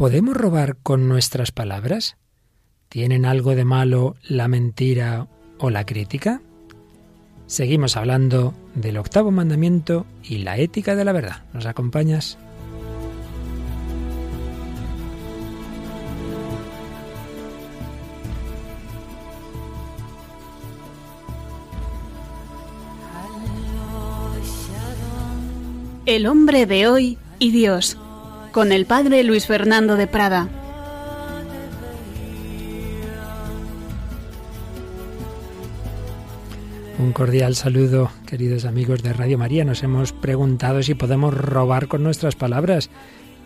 ¿Podemos robar con nuestras palabras? ¿Tienen algo de malo la mentira o la crítica? Seguimos hablando del octavo mandamiento y la ética de la verdad. ¿Nos acompañas? El hombre de hoy y Dios, con el padre Luis Fernando de Prada. Un cordial saludo, queridos amigos de Radio María. Nos hemos preguntado si podemos robar con nuestras palabras,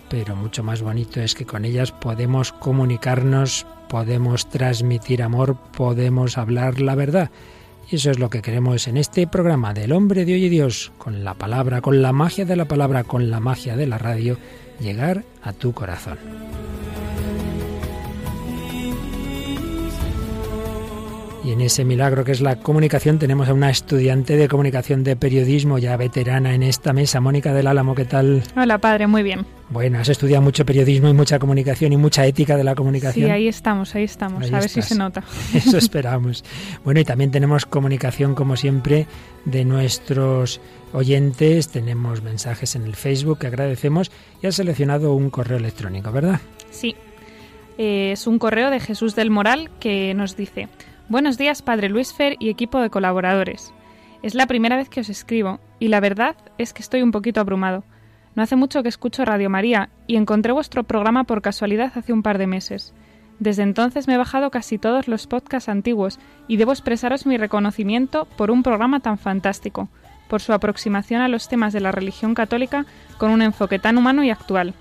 pero mucho más bonito es que con ellas podemos comunicarnos, podemos transmitir amor, podemos hablar la verdad. Y eso es lo que queremos en este programa del hombre de hoy y Dios, con la palabra, con la magia de la palabra, con la magia de la radio, llegar a tu corazón. Y en ese milagro que es la comunicación tenemos a una estudiante de comunicación de periodismo ya veterana en esta mesa, Mónica del Álamo, ¿qué tal? Hola padre, muy bien. Bueno, has estudiado mucho periodismo y mucha comunicación y mucha ética de la comunicación. Sí, ahí estamos, ahí estamos, a ver si se nota. Eso esperamos. Bueno, y también tenemos comunicación, como siempre, de nuestros oyentes, tenemos mensajes en el Facebook que agradecemos y has seleccionado un correo electrónico, ¿verdad? Sí, eh, es un correo de Jesús del Moral que nos dice... Buenos días, Padre Luis Fer y equipo de colaboradores. Es la primera vez que os escribo y la verdad es que estoy un poquito abrumado. No hace mucho que escucho Radio María y encontré vuestro programa por casualidad hace un par de meses. Desde entonces me he bajado casi todos los podcasts antiguos y debo expresaros mi reconocimiento por un programa tan fantástico, por su aproximación a los temas de la religión católica con un enfoque tan humano y actual.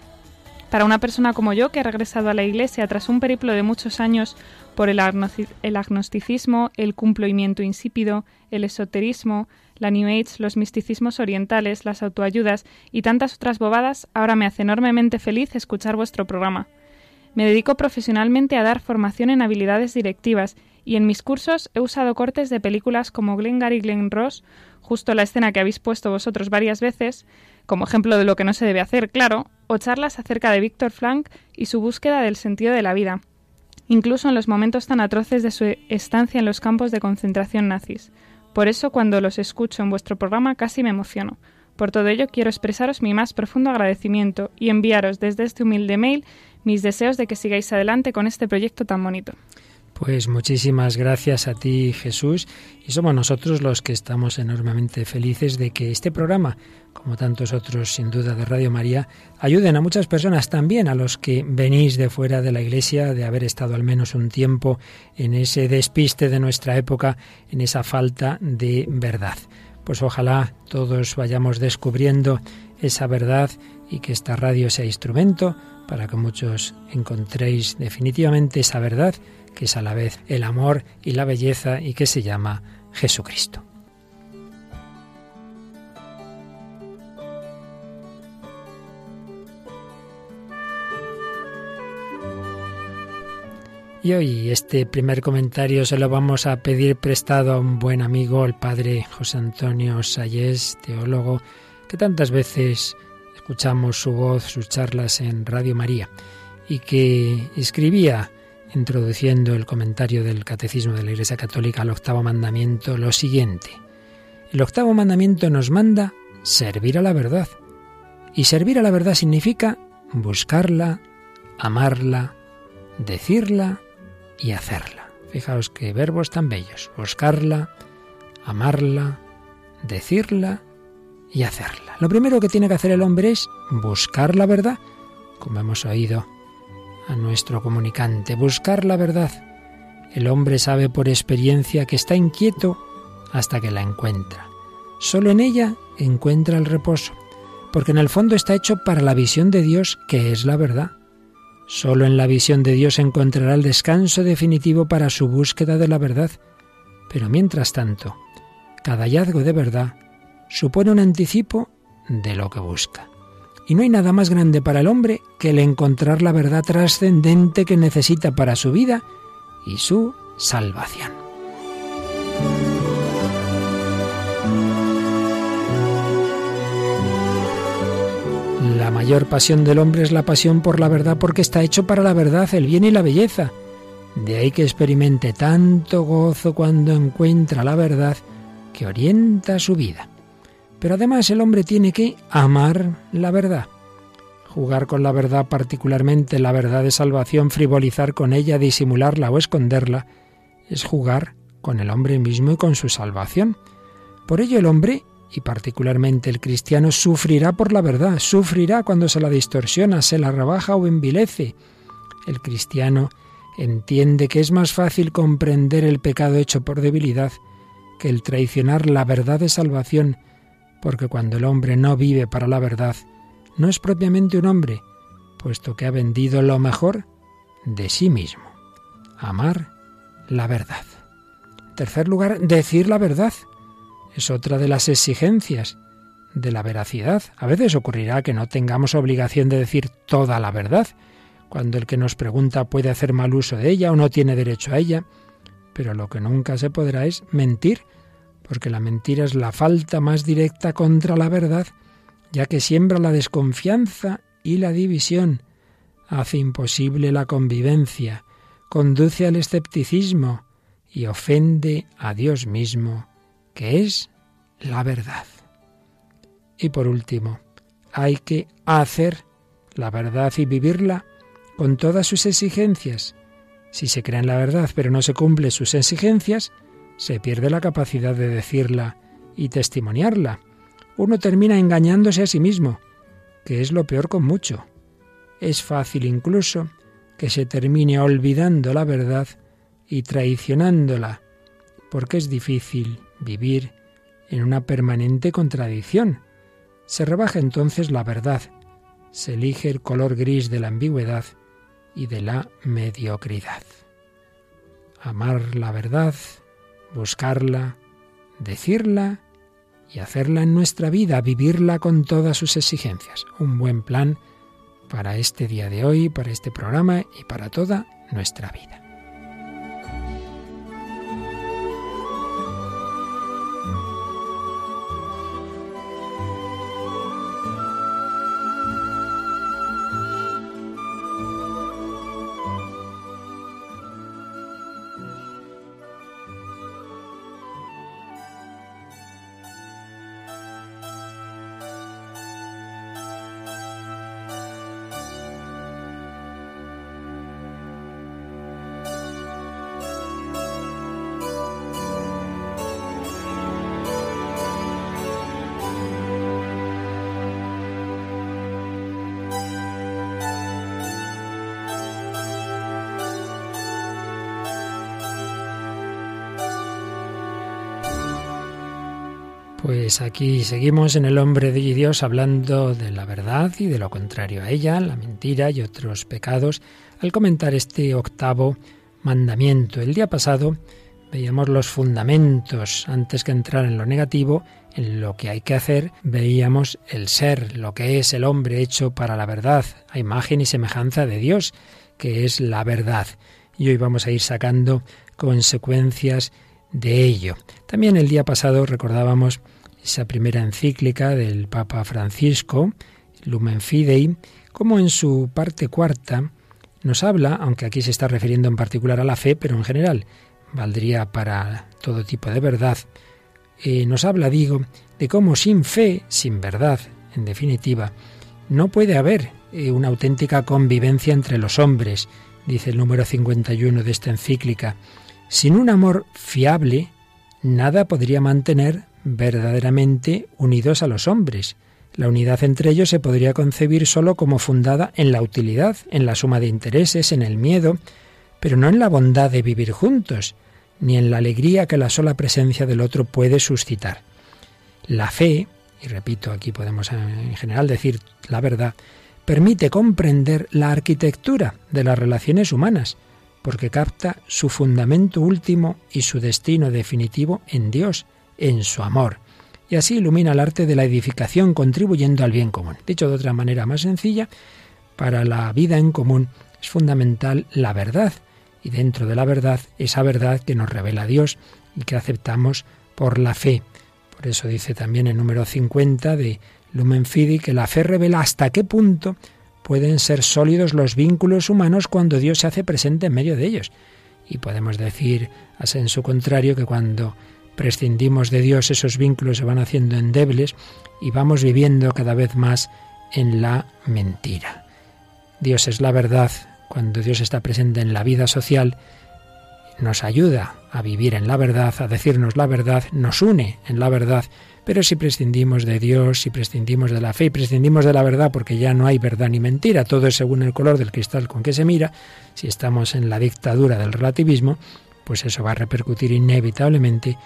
Para una persona como yo que ha regresado a la Iglesia tras un periplo de muchos años por el, agnosticismo, el cumplimiento insípido, el esoterismo, la New Age, los misticismos orientales, las autoayudas y tantas otras bobadas, ahora me hace enormemente feliz escuchar vuestro programa. Me dedico profesionalmente a dar formación en habilidades directivas y en mis cursos he usado cortes de películas como Glengarry Glen Ross, justo la escena que habéis puesto vosotros varias veces, como ejemplo de lo que no se debe hacer, claro, o charlas acerca de Víctor Frank y su búsqueda del sentido de la vida, incluso en los momentos tan atroces de su estancia en los campos de concentración nazis. Por eso, cuando los escucho en vuestro programa, casi me emociono. Por todo ello, quiero expresaros mi más profundo agradecimiento y enviaros desde este humilde mail mis deseos de que sigáis adelante con este proyecto tan bonito. Pues muchísimas gracias a ti Jesús y somos nosotros los que estamos enormemente felices de que este programa, como tantos otros sin duda de Radio María, ayuden a muchas personas, también a los que venís de fuera de la Iglesia, de haber estado al menos un tiempo en ese despiste de nuestra época, en esa falta de verdad. Pues ojalá todos vayamos descubriendo esa verdad y que esta radio sea instrumento para que muchos encontréis definitivamente esa verdad que es a la vez el amor y la belleza y que se llama Jesucristo. Y hoy este primer comentario se lo vamos a pedir prestado a un buen amigo, el padre José Antonio Sayés, teólogo, que tantas veces escuchamos su voz, sus charlas en Radio María, y que escribía introduciendo el comentario del Catecismo de la Iglesia Católica al octavo mandamiento lo siguiente. El octavo mandamiento nos manda servir a la verdad. Y servir a la verdad significa buscarla, amarla, decirla y hacerla. Fijaos qué verbos tan bellos. Buscarla, amarla, decirla y hacerla. Lo primero que tiene que hacer el hombre es buscar la verdad, como hemos oído a nuestro comunicante, buscar la verdad. El hombre sabe por experiencia que está inquieto hasta que la encuentra. Solo en ella encuentra el reposo, porque en el fondo está hecho para la visión de Dios, que es la verdad. Solo en la visión de Dios encontrará el descanso definitivo para su búsqueda de la verdad. Pero mientras tanto, cada hallazgo de verdad supone un anticipo de lo que busca. Y no hay nada más grande para el hombre que el encontrar la verdad trascendente que necesita para su vida y su salvación. La mayor pasión del hombre es la pasión por la verdad porque está hecho para la verdad, el bien y la belleza. De ahí que experimente tanto gozo cuando encuentra la verdad que orienta su vida. Pero además el hombre tiene que amar la verdad. Jugar con la verdad, particularmente la verdad de salvación, frivolizar con ella, disimularla o esconderla, es jugar con el hombre mismo y con su salvación. Por ello el hombre, y particularmente el cristiano, sufrirá por la verdad, sufrirá cuando se la distorsiona, se la rebaja o envilece. El cristiano entiende que es más fácil comprender el pecado hecho por debilidad que el traicionar la verdad de salvación, porque cuando el hombre no vive para la verdad, no es propiamente un hombre, puesto que ha vendido lo mejor de sí mismo. Amar la verdad. En tercer lugar, decir la verdad. Es otra de las exigencias de la veracidad. A veces ocurrirá que no tengamos obligación de decir toda la verdad, cuando el que nos pregunta puede hacer mal uso de ella o no tiene derecho a ella, pero lo que nunca se podrá es mentir, porque la mentira es la falta más directa contra la verdad, ya que siembra la desconfianza y la división, hace imposible la convivencia, conduce al escepticismo y ofende a Dios mismo, que es la verdad. Y por último, hay que hacer la verdad y vivirla con todas sus exigencias. Si se cree en la verdad pero no se cumple sus exigencias, se pierde la capacidad de decirla y testimoniarla. Uno termina engañándose a sí mismo, que es lo peor con mucho. Es fácil incluso que se termine olvidando la verdad y traicionándola, porque es difícil vivir en una permanente contradicción. Se rebaja entonces la verdad, se elige el color gris de la ambigüedad y de la mediocridad. Amar la verdad, buscarla, decirla y hacerla en nuestra vida, vivirla con todas sus exigencias. Un buen plan para este día de hoy, para este programa y para toda nuestra vida. Pues aquí seguimos en el hombre de Dios hablando de la verdad y de lo contrario a ella, la mentira y otros pecados, al comentar este octavo mandamiento. El día pasado veíamos los fundamentos, antes que entrar en lo negativo, en lo que hay que hacer, veíamos el ser, lo que es el hombre hecho para la verdad, a imagen y semejanza de Dios, que es la verdad. Y hoy vamos a ir sacando consecuencias de ello. También el día pasado recordábamos esa primera encíclica del Papa Francisco, Lumen Fidei, como en su parte cuarta nos habla, aunque aquí se está refiriendo en particular a la fe, pero en general valdría para todo tipo de verdad, eh, nos habla, digo, de cómo sin fe, sin verdad, en definitiva, no puede haber eh, una auténtica convivencia entre los hombres, dice el número 51 de esta encíclica. Sin un amor fiable, nada podría mantener verdaderamente unidos a los hombres. La unidad entre ellos se podría concebir sólo como fundada en la utilidad, en la suma de intereses, en el miedo, pero no en la bondad de vivir juntos, ni en la alegría que la sola presencia del otro puede suscitar. La fe, y repito, aquí podemos en general decir la verdad, permite comprender la arquitectura de las relaciones humanas, porque capta su fundamento último y su destino definitivo en Dios, en su amor. Y así ilumina el arte de la edificación contribuyendo al bien común. Dicho de otra manera más sencilla, para la vida en común es fundamental la verdad y dentro de la verdad esa verdad que nos revela Dios y que aceptamos por la fe. Por eso dice también el número 50 de Lumen Fidi, que la fe revela hasta qué punto pueden ser sólidos los vínculos humanos cuando Dios se hace presente en medio de ellos. Y podemos decir, en su contrario, que cuando prescindimos de Dios esos vínculos se van haciendo endebles y vamos viviendo cada vez más en la mentira. Dios es la verdad. Cuando Dios está presente en la vida social, nos ayuda a vivir en la verdad, a decirnos la verdad, nos une en la verdad, pero si prescindimos de Dios, si prescindimos de la fe y prescindimos de la verdad porque ya no hay verdad ni mentira, todo es según el color del cristal con que se mira, si estamos en la dictadura del relativismo, pues eso va a repercutir inevitablemente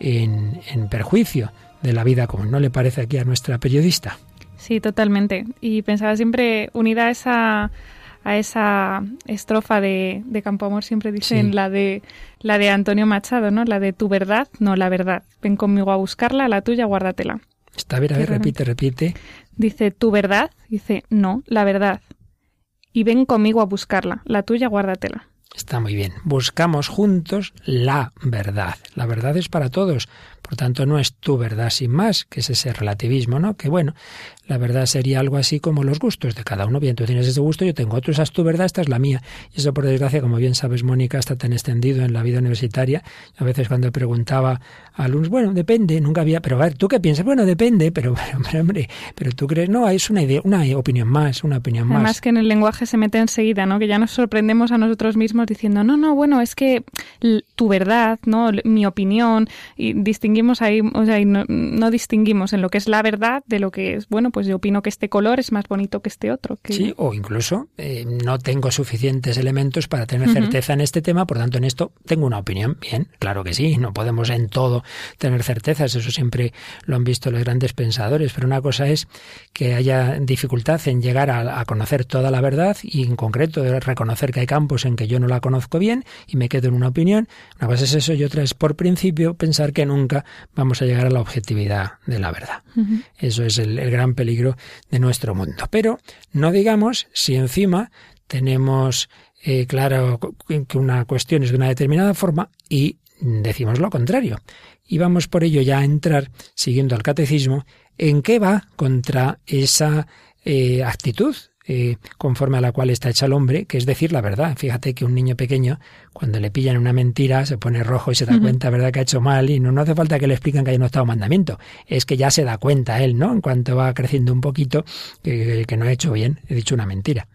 en, en perjuicio de la vida como ¿No le parece aquí a nuestra periodista? Sí, totalmente. Y pensaba siempre unida a esa a esa estrofa de, de Campo Amor siempre dicen la de la de Antonio Machado, ¿no? La de tu verdad, no la verdad. Ven conmigo a buscarla, la tuya guárdatela. Está, a ver, a ver, repite, repite. Dice, ¿tu verdad? Dice, no, la verdad. Y ven conmigo a buscarla, la tuya guárdatela. Está muy bien. Buscamos juntos la verdad. La verdad es para todos. Por tanto, no es tu verdad sin más, que es ese relativismo, ¿no? Que bueno, la verdad sería algo así como los gustos de cada uno. Bien, tú tienes ese gusto, yo tengo otro, esa es tu verdad, esta es la mía. Y eso, por desgracia, como bien sabes, Mónica, está tan extendido en la vida universitaria. A veces cuando preguntaba a alumnos, bueno, depende, nunca había, pero a ver, ¿tú qué piensas? Bueno, depende, pero, pero hombre, pero tú crees, no, es una idea, una opinión más, una opinión más. Además que en el lenguaje se mete enseguida, ¿no? Que ya nos sorprendemos a nosotros mismos diciendo, no, no, bueno, es que tu verdad, ¿no? Mi opinión, y distinguimos ahí, o sea, no, no distinguimos en lo que es la verdad de lo que es, bueno, pues yo opino que este color es más bonito que este otro. Sí, o incluso eh, no tengo suficientes elementos para tener certeza en este tema, por tanto en esto tengo una opinión. Bien, claro que sí, no podemos en todo tener certezas, eso siempre lo han visto los grandes pensadores, pero una cosa es que haya dificultad en llegar a, a conocer toda la verdad y en concreto reconocer que hay campos en que yo no la conozco bien y me quedo en una opinión. Una cosa es eso y otra es por principio pensar que nunca vamos a llegar a la objetividad de la verdad. Eso es el, gran peligro de nuestro mundo. Pero no digamos si encima tenemos eh, claro que una cuestión es de una determinada forma y decimos lo contrario. Y vamos por ello ya a entrar, siguiendo al catecismo, en qué va contra esa eh, actitud eh, conforme a la cual está hecha el hombre, que es decir la verdad. Fíjate que un niño pequeño, cuando le pillan una mentira, se pone rojo y se da cuenta, ¿verdad?, que ha hecho mal y no, no hace falta que le expliquen que hay un octavo mandamiento. Es que ya se da cuenta él, ¿no?, en cuanto va creciendo un poquito, que, que no ha hecho bien, he dicho una mentira.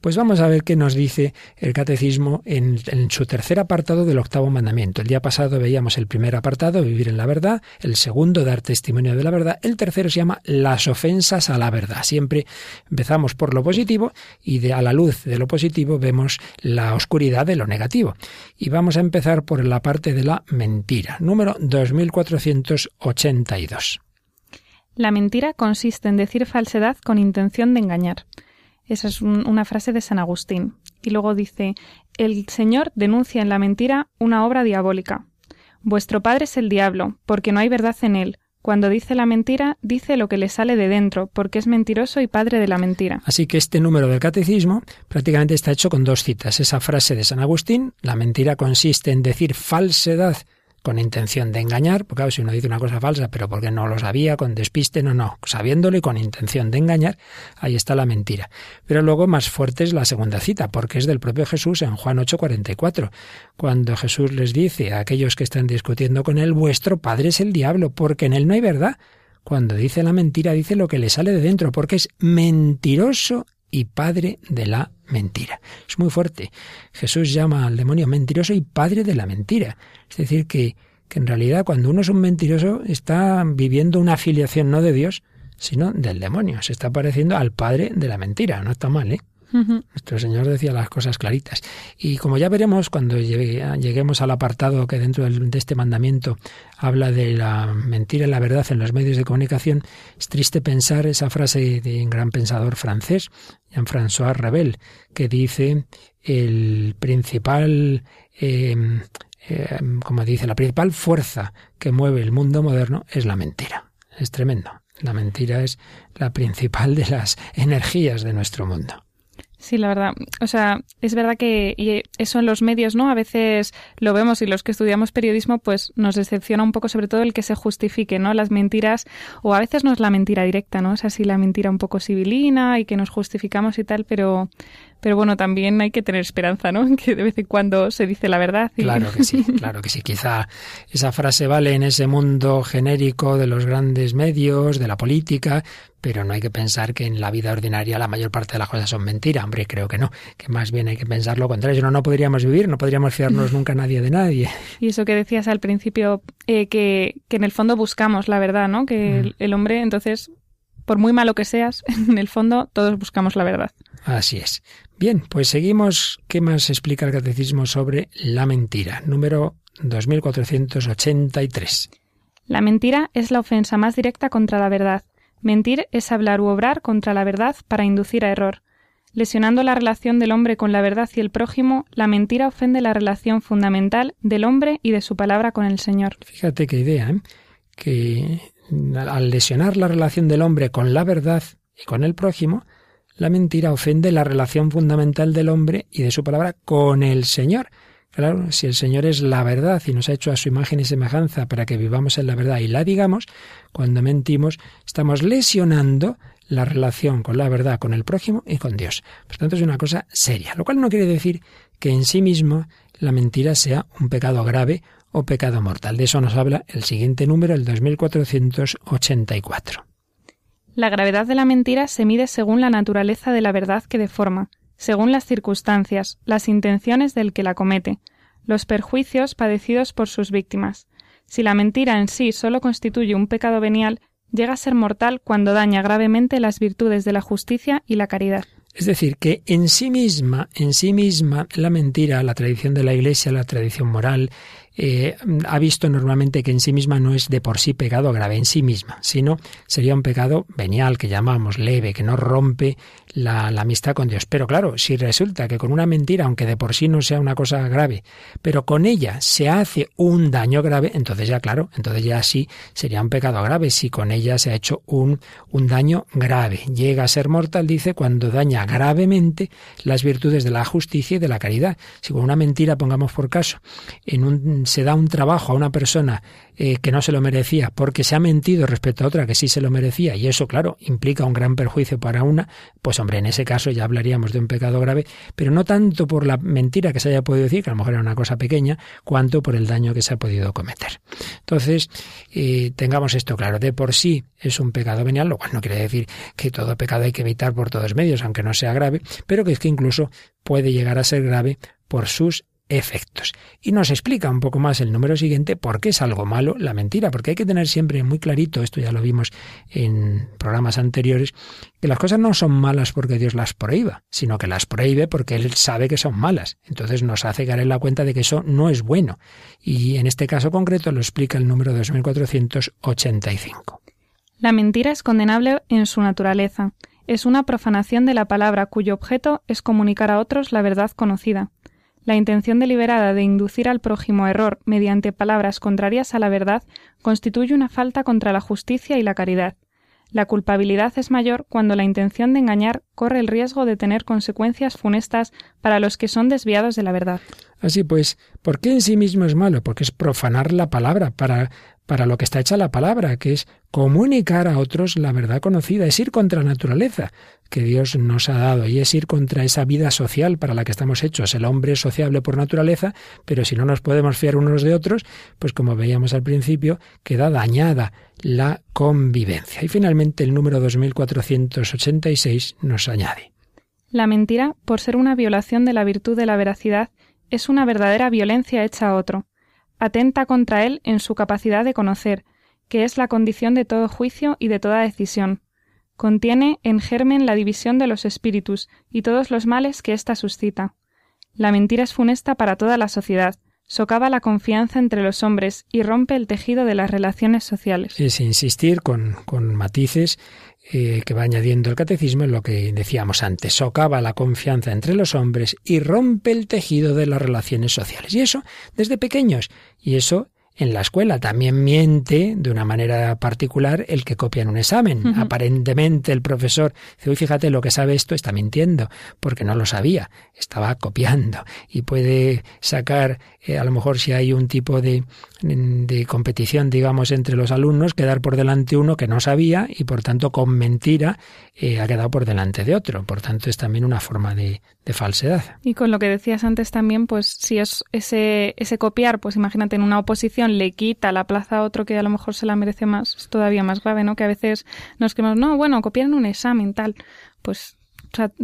Pues vamos a ver qué nos dice el catecismo en, su tercer apartado del octavo mandamiento. El día pasado veíamos el primer apartado, vivir en la verdad, el segundo, dar testimonio de la verdad, el tercero se llama las ofensas a la verdad. Siempre empezamos por lo positivo y de, a la luz de lo positivo vemos la oscuridad de lo negativo. Y vamos a empezar por la parte de la mentira, número 2482. La mentira consiste en decir falsedad con intención de engañar. Esa es una frase de San Agustín. Y luego dice, el Señor denuncia en la mentira una obra diabólica. Vuestro padre es el diablo, porque no hay verdad en él. Cuando dice la mentira, dice lo que le sale de dentro, porque es mentiroso y padre de la mentira. Así que este número del catecismo prácticamente está hecho con dos citas. Esa frase de San Agustín, la mentira consiste en decir falsedad con intención de engañar, porque si uno dice una cosa falsa, pero porque no lo sabía, con despiste, no, no, sabiéndolo y con intención de engañar, ahí está la mentira. Pero luego más fuerte es la segunda cita, porque es del propio Jesús en Juan 8:44, cuando Jesús les dice a aquellos que están discutiendo con él, vuestro padre es el diablo, porque en él no hay verdad. Cuando dice la mentira, dice lo que le sale de dentro, porque es mentiroso y padre de la mentira. Es muy fuerte. Jesús llama al demonio mentiroso y padre de la mentira. Es decir, que, que en realidad cuando uno es un mentiroso está viviendo una afiliación no de Dios, sino del demonio. Se está pareciendo al padre de la mentira. No está mal, ¿eh? Nuestro Señor decía las cosas claritas. Y como ya veremos cuando lleguemos al apartado que dentro de este mandamiento habla de la mentira y la verdad en los medios de comunicación, es triste pensar esa frase de un gran pensador francés, Jean-François Rebel, que dice el principal, em, em, como dice, la principal fuerza que mueve el mundo moderno es la mentira. Es tremendo. La mentira es la principal de las energías de nuestro mundo. Sí, la verdad. O sea, es verdad que y eso en los medios, ¿no? A veces lo vemos y los que estudiamos periodismo, pues nos decepciona un poco, sobre todo el que se justifique, ¿no? Las mentiras, o a veces no es la mentira directa, ¿no? Es así la mentira un poco civilina y que nos justificamos y tal, pero, pero bueno, también hay que tener esperanza, ¿no? Que de vez en cuando se dice la verdad. Claro que sí, claro que sí. Quizá esa frase vale en ese mundo genérico de los grandes medios, de la política, pero no hay que pensar que en la vida ordinaria la mayor parte de las cosas son mentiras. Hombre, creo que no, que más bien hay que pensar lo contrario. No, no podríamos vivir, no podríamos fiarnos nunca a nadie de nadie. Y eso que decías al principio, eh, que, que, en el fondo buscamos la verdad, ¿no? Que el, el hombre, entonces, por muy malo que seas, en el fondo todos buscamos la verdad. Así es. Bien, pues seguimos. ¿Qué más explica el catecismo sobre la mentira? Número 2483. La mentira es la ofensa más directa contra la verdad. Mentir es hablar u obrar contra la verdad para inducir a error. Lesionando la relación del hombre con la verdad y el prójimo, la mentira ofende la relación fundamental del hombre y de su palabra con el Señor. Fíjate qué idea, ¿eh? que al lesionar la relación del hombre con la verdad y con el prójimo, la mentira ofende la relación fundamental del hombre y de su palabra con el Señor. Claro, si el Señor es la verdad y nos ha hecho a su imagen y semejanza para que vivamos en la verdad y la digamos, cuando mentimos estamos lesionando la relación con la verdad, con el prójimo y con Dios. Por tanto, es una cosa seria, lo cual no quiere decir que en sí mismo la mentira sea un pecado grave o pecado mortal. De eso nos habla el siguiente número, el 2484. La gravedad de la mentira se mide según la naturaleza de la verdad que deforma, según las circunstancias, las intenciones del que la comete, los perjuicios padecidos por sus víctimas. Si la mentira en sí solo constituye un pecado venial, llega a ser mortal cuando daña gravemente las virtudes de la justicia y la caridad. Es decir, que en sí misma, en sí misma, la mentira, la tradición de la Iglesia, la tradición moral, eh, ha visto normalmente que en sí misma no es de por sí pecado grave en sí misma, sino sería un pecado venial que llamamos leve, que no rompe la, la, amistad con Dios. Pero claro, si resulta que con una mentira, aunque de por sí no sea una cosa grave, pero con ella se hace un daño grave, entonces ya claro, entonces ya sí sería un pecado grave si con ella se ha hecho un, un daño grave. Llega a ser mortal, dice, cuando daña gravemente las virtudes de la justicia y de la caridad. Si con una mentira, pongamos por caso, en un se da un trabajo a una persona eh, que no se lo merecía porque se ha mentido respecto a otra que sí se lo merecía y eso, claro, implica un gran perjuicio para una, pues hombre, en ese caso ya hablaríamos de un pecado grave, pero no tanto por la mentira que se haya podido decir, que a lo mejor era una cosa pequeña, cuanto por el daño que se ha podido cometer. Entonces, eh, tengamos esto claro, de por sí es un pecado venial, lo cual no quiere decir que todo pecado hay que evitar por todos medios, aunque no sea grave, pero que es que incluso puede llegar a ser grave por sus efectos. Y nos explica un poco más el número siguiente por qué es algo malo la mentira, porque hay que tener siempre muy clarito, esto ya lo vimos en programas anteriores, que las cosas no son malas porque Dios las prohíba, sino que las prohíbe porque Él sabe que son malas. Entonces nos hace caer en la cuenta de que eso no es bueno. Y en este caso concreto lo explica el número 2485. La mentira es condenable en su naturaleza. Es una profanación de la palabra cuyo objeto es comunicar a otros la verdad conocida. La intención deliberada de inducir al prójimo a error mediante palabras contrarias a la verdad constituye una falta contra la justicia y la caridad. La culpabilidad es mayor cuando la intención de engañar corre el riesgo de tener consecuencias funestas para los que son desviados de la verdad. Así pues, ¿por qué en sí mismo es malo? Porque es profanar la palabra para para lo que está hecha la palabra, que es comunicar a otros la verdad conocida, es ir contra la naturaleza que Dios nos ha dado y es ir contra esa vida social para la que estamos hechos. El hombre es sociable por naturaleza, pero si no nos podemos fiar unos de otros, pues como veíamos al principio, queda dañada la convivencia. Y finalmente el número 2486 nos añade. La mentira, por ser una violación de la virtud de la veracidad, es una verdadera violencia hecha a otro atenta contra él en su capacidad de conocer, que es la condición de todo juicio y de toda decisión. Contiene en germen la división de los espíritus y todos los males que ésta suscita. La mentira es funesta para toda la sociedad, socava la confianza entre los hombres y rompe el tejido de las relaciones sociales. Es insistir con, con matices eh, que va añadiendo el catecismo en lo que decíamos antes, socava la confianza entre los hombres y rompe el tejido de las relaciones sociales. Y eso desde pequeños. Y eso en la escuela. También miente de una manera particular el que copia en un examen. Aparentemente el profesor dice, uy, fíjate, lo que sabe esto está mintiendo, porque no lo sabía, estaba copiando. Y puede sacar, eh, a lo mejor si hay un tipo de, de competición, digamos, entre los alumnos, quedar por delante uno que no sabía y por tanto con mentira eh, ha quedado por delante de otro. Por tanto es también una forma de, de falsedad. Y con lo que decías antes también, pues si es ese, ese copiar, pues imagínate en una oposición le quita la plaza a otro que a lo mejor se la merece más, es todavía más grave, ¿no? Que a veces nos quedamos, no, bueno, copiar en un examen, tal, pues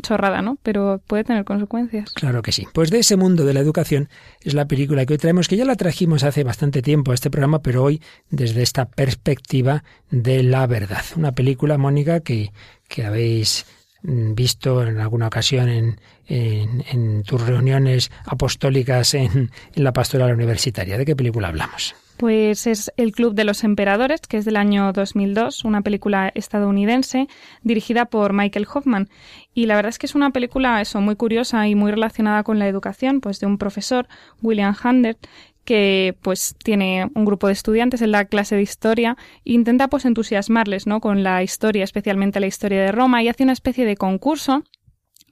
chorrada, ¿no? Pero puede tener consecuencias. Claro que sí. Pues de ese mundo de la educación es la película que hoy traemos, que ya la trajimos hace bastante tiempo a este programa, pero hoy desde esta perspectiva de la verdad. Una película, Mónica, que, que habéis mm, visto en alguna ocasión en, en, tus reuniones apostólicas en, en la pastoral universitaria. ¿De qué película hablamos? Pues es El Club de los Emperadores, que es del año 2002, una película estadounidense dirigida por Michael Hoffman. Y la verdad es que es una película eso, muy curiosa y muy relacionada con la educación, pues de un profesor, William Handert, que pues tiene un grupo de estudiantes en la clase de historia e intenta pues entusiasmarles, ¿no? con la historia, especialmente la historia de Roma y hace una especie de concurso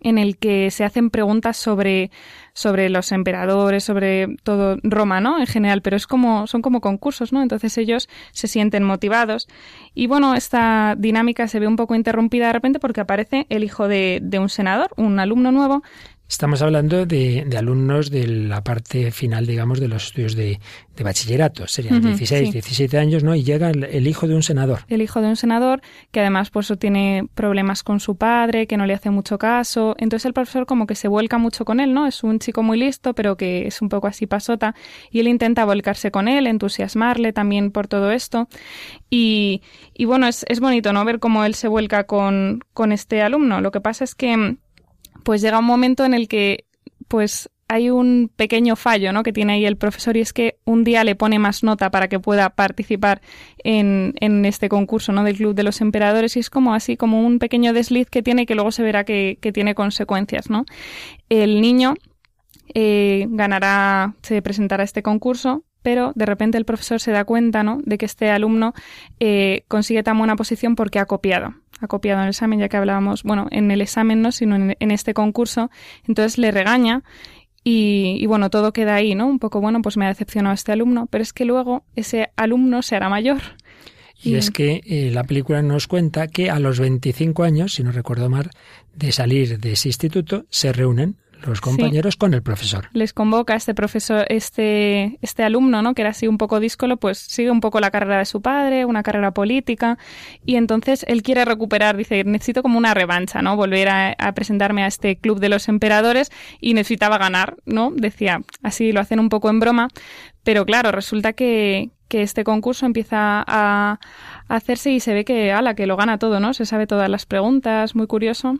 en el que se hacen preguntas sobre, sobre los emperadores, sobre todo Roma, ¿no? En general, pero es como, son como concursos, ¿no? Entonces ellos se sienten motivados. Y bueno, esta dinámica se ve un poco interrumpida de repente porque aparece el hijo de, de un senador, un alumno nuevo, Estamos hablando de, alumnos de la parte final, digamos, de los estudios de, bachillerato. Serían 16, 17 años, ¿no? Y llega el, hijo de un senador. El hijo de un senador, que además pues tiene problemas con su padre, que no le hace mucho caso. Entonces el profesor como que se vuelca mucho con él, ¿no? Es un chico muy listo, pero que es un poco así pasota. Y él intenta volcarse con él, entusiasmarle también por todo esto. Y, y bueno, es, es bonito, ¿no? Ver cómo él se vuelca con, con este alumno. Lo que pasa es que pues llega un momento en el que pues hay un pequeño fallo ¿no? que tiene ahí el profesor y es que un día le pone más nota para que pueda participar en, en, este concurso ¿no? del Club de los Emperadores y es como así, como un pequeño desliz que tiene que luego se verá que, tiene consecuencias. ¿no? El niño eh, ganará, se presentará a este concurso, pero de repente el profesor se da cuenta ¿no? de que este alumno eh, consigue tan buena posición porque ha copiado ha copiado en el examen, ya que hablábamos, bueno, en el examen no, sino en, este concurso, entonces le regaña y, bueno, todo queda ahí, ¿no? Un poco, bueno, pues me ha decepcionado este alumno, pero es que luego ese alumno se hará mayor. Y, es que eh, la película nos cuenta que a los 25 años, si no recuerdo mal, de salir de ese instituto, se reúnen los compañeros con el profesor. Les convoca este profesor, este, este alumno, ¿no? Que era así un poco díscolo, pues sigue un poco la carrera de su padre, una carrera política, y entonces él quiere recuperar, dice, necesito como una revancha, ¿no? Volver a, presentarme a este club de los emperadores y necesitaba ganar, ¿no? Decía, así lo hacen un poco en broma, pero claro, resulta que, que este concurso empieza a, hacerse y se ve que, ala, que lo gana todo, ¿no? Se sabe todas las preguntas, muy curioso.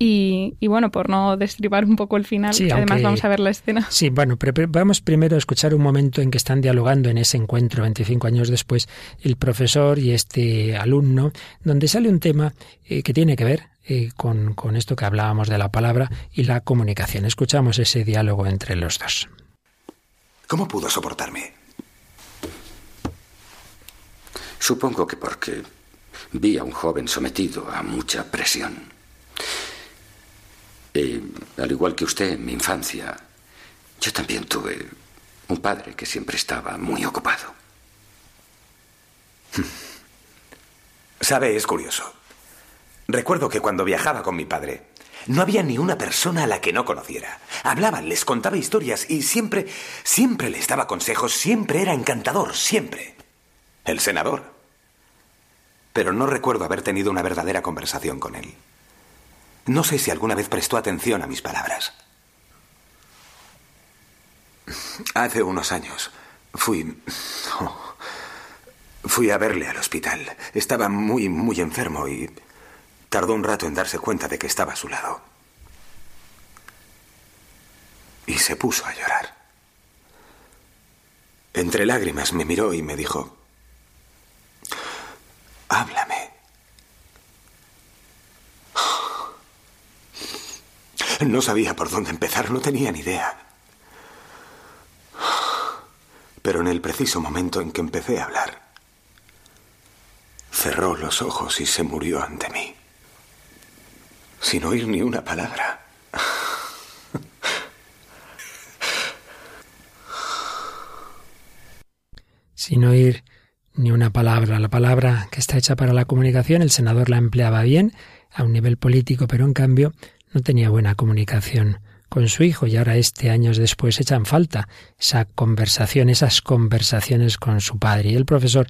Y, bueno, por no destribar un poco el final, además vamos a ver la escena. Sí, bueno, pero vamos primero a escuchar un momento en que están dialogando en ese encuentro 25 años después el profesor y este alumno, donde sale un tema eh, que tiene que ver eh, con, con esto que hablábamos de la palabra y la comunicación. Escuchamos ese diálogo entre los dos. ¿Cómo pudo soportarme? Supongo que porque vi a un joven sometido a mucha presión. Y, al igual que usted, en mi infancia, yo también tuve un padre que siempre estaba muy ocupado. Sabe, es curioso. Recuerdo que cuando viajaba con mi padre, no había ni una persona a la que no conociera. Hablaba, les contaba historias y siempre, siempre les daba consejos, siempre era encantador, siempre. El senador. Pero no recuerdo haber tenido una verdadera conversación con él. No sé si alguna vez prestó atención a mis palabras. Hace unos años fui... Oh, fui a verle al hospital. Estaba muy, muy enfermo y tardó un rato en darse cuenta de que estaba a su lado. Y se puso a llorar. Entre lágrimas me miró y me dijo, No sabía por dónde empezar, no tenía ni idea. Pero en el preciso momento en que empecé a hablar, cerró los ojos y se murió ante mí, sin oír ni una palabra. Sin oír ni una palabra. La palabra que está hecha para la comunicación, el senador la empleaba bien a un nivel político, pero en cambio no tenía buena comunicación con su hijo y ahora este años después echan falta esa conversación, esas conversaciones con su padre. Y el profesor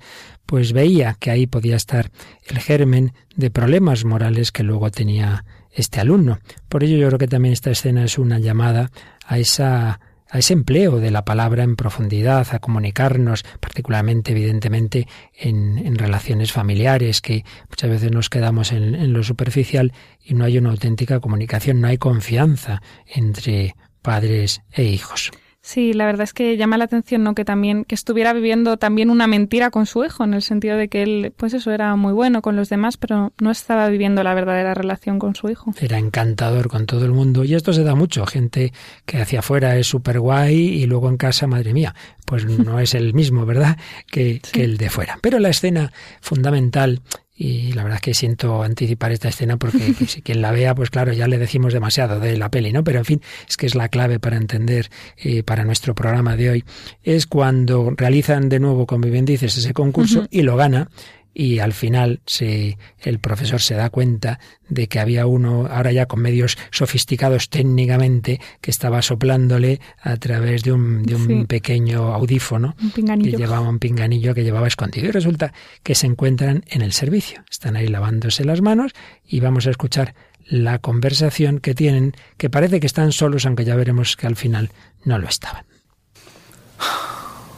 pues veía que ahí podía estar el germen de problemas morales que luego tenía este alumno. Por ello yo creo que también esta escena es una llamada a esa a ese empleo de la palabra en profundidad, a comunicarnos, particularmente, evidentemente, en, relaciones familiares, que muchas veces nos quedamos en lo superficial y no hay una auténtica comunicación, no hay confianza entre padres e hijos. Sí, la verdad es que llama la atención ¿no? que también que estuviera viviendo también una mentira con su hijo, en el sentido de que él, pues eso, era muy bueno con los demás, pero no estaba viviendo la verdadera relación con su hijo. Era encantador con todo el mundo y esto se da mucho. Gente que hacia afuera es súper guay y luego en casa, madre mía, pues no es el mismo, ¿verdad? Que, sí. que el de fuera. Pero la escena fundamental y la verdad es que siento anticipar esta escena porque si quien la vea, pues claro, ya le decimos demasiado de la peli, ¿no? Pero en fin, es que es la clave para entender eh, para nuestro programa de hoy. Es cuando realizan de nuevo con Vivendices ese concurso uh -huh. y lo gana y al final se, el profesor se da cuenta de que había uno, ahora ya con medios sofisticados técnicamente, que estaba soplándole a través de un, de un sí. pequeño audífono un que llevaba un pinganillo que llevaba escondido. Y resulta que se encuentran en el servicio. Están ahí lavándose las manos y vamos a escuchar la conversación que tienen, que parece que están solos, aunque ya veremos que al final no lo estaban.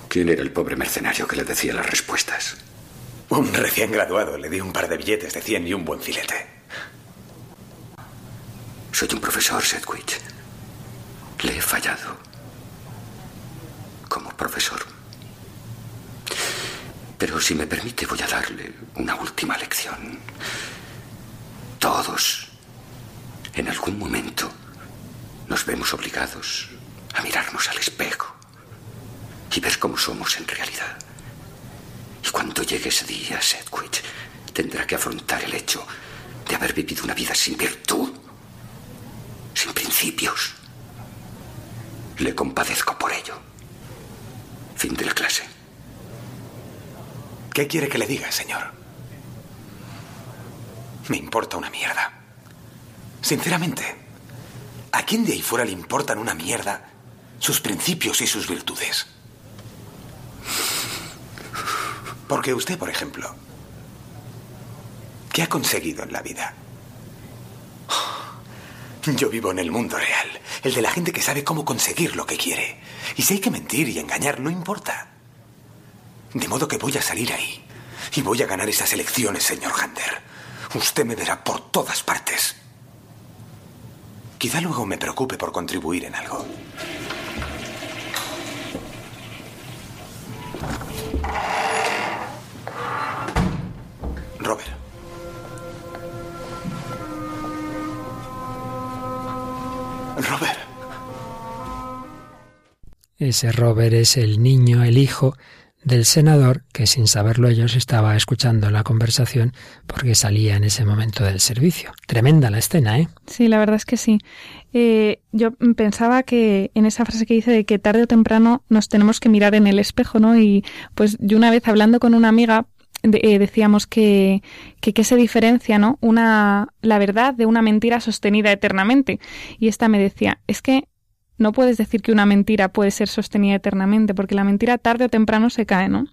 ¿Quién era el pobre mercenario que le decía las respuestas? Un recién graduado le di un par de billetes de 100 y un buen filete. Soy un profesor, Sedgwick. Le he fallado. Como profesor. Pero si me permite, voy a darle una última lección. Todos, en algún momento, nos vemos obligados a mirarnos al espejo y ver cómo somos en realidad. Y cuando llegue ese día, Sedgwick tendrá que afrontar el hecho de haber vivido una vida sin virtud, sin principios. Le compadezco por ello. Fin de la clase. ¿Qué quiere que le diga, señor? Me importa una mierda. Sinceramente, ¿a quién de ahí fuera le importan una mierda sus principios y sus virtudes? Porque usted, por ejemplo, ¿qué ha conseguido en la vida? Yo vivo en el mundo real, el de la gente que sabe cómo conseguir lo que quiere. Y si hay que mentir y engañar, no importa. De modo que voy a salir ahí y voy a ganar esas elecciones, señor Hunter. Usted me verá por todas partes. Quizá luego me preocupe por contribuir en algo. Robert. Ese Robert es el niño, el hijo del senador que sin saberlo ellos estaba escuchando la conversación porque salía en ese momento del servicio. Tremenda la escena, ¿eh? Sí, la verdad es que sí. Eh, yo pensaba que en esa frase que dice de que tarde o temprano nos tenemos que mirar en el espejo, ¿no? Y pues yo una vez hablando con una amiga eh, decíamos que, que, que se diferencia, ¿no? Una, la verdad de una mentira sostenida eternamente. Y esta me decía, es que no puedes decir que una mentira puede ser sostenida eternamente, porque la mentira tarde o temprano se cae, ¿no?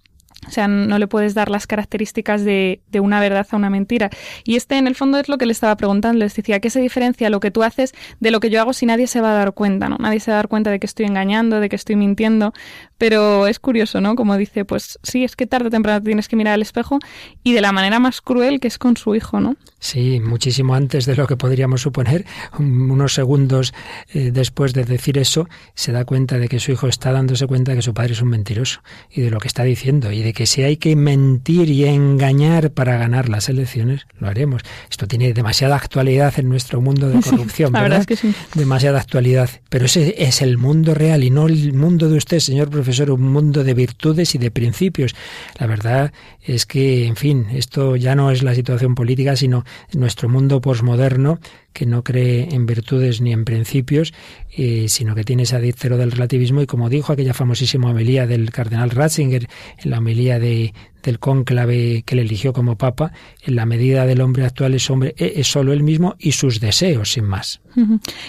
O sea, no le puedes dar las características de, de, una verdad a una mentira. Y este, en el fondo, es lo que le estaba preguntando. Les decía, ¿qué se diferencia lo que tú haces de lo que yo hago si nadie se va a dar cuenta, ¿no? Nadie se va a dar cuenta de que estoy engañando, de que estoy mintiendo. Pero es curioso, ¿no? Como dice, pues sí, es que tarde o temprano tienes que mirar al espejo y de la manera más cruel que es con su hijo, ¿no? Sí, muchísimo antes de lo que podríamos suponer. Unos segundos eh, después de decir eso, se da cuenta de que su hijo está dándose cuenta de que su padre es un mentiroso y de lo que está diciendo y de que si hay que mentir y engañar para ganar las elecciones, lo haremos. Esto tiene demasiada actualidad en nuestro mundo de corrupción, la ¿verdad? Verdad es que sí. Demasiada actualidad. Pero ese es el mundo real y no el mundo de usted, señor profesor, un mundo de virtudes y de principios. La verdad es que, en fin, esto ya no es la situación política, sino nuestro mundo posmoderno que no cree en virtudes ni en principios, eh, sino que tiene ese adícero del relativismo y como dijo aquella famosísima homilía del cardenal Ratzinger en la homilía de, del cónclave que le eligió como papa, en la medida del hombre actual es hombre e, es solo él mismo y sus deseos, sin más.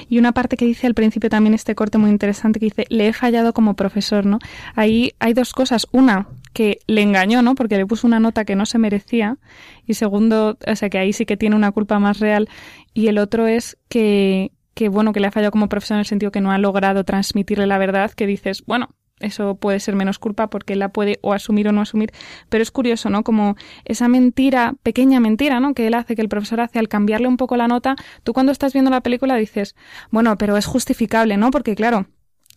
Y una parte que dice al principio también este corte muy interesante que dice, le he fallado como profesor, ¿no? Ahí hay dos cosas. Una, que le engañó, ¿no? Porque le puso una nota que no se merecía. Y segundo, o sea, que ahí sí que tiene una culpa más real. Y el otro es que, que bueno, que le ha fallado como profesor en el sentido que no ha logrado transmitirle la verdad, que dices, bueno, eso puede ser menos culpa porque él la puede o asumir o no asumir, pero es curioso, ¿no? Como esa mentira, pequeña mentira, ¿no? Que él hace, que el profesor hace al cambiarle un poco la nota, tú cuando estás viendo la película dices, bueno, pero es justificable, ¿no? Porque claro,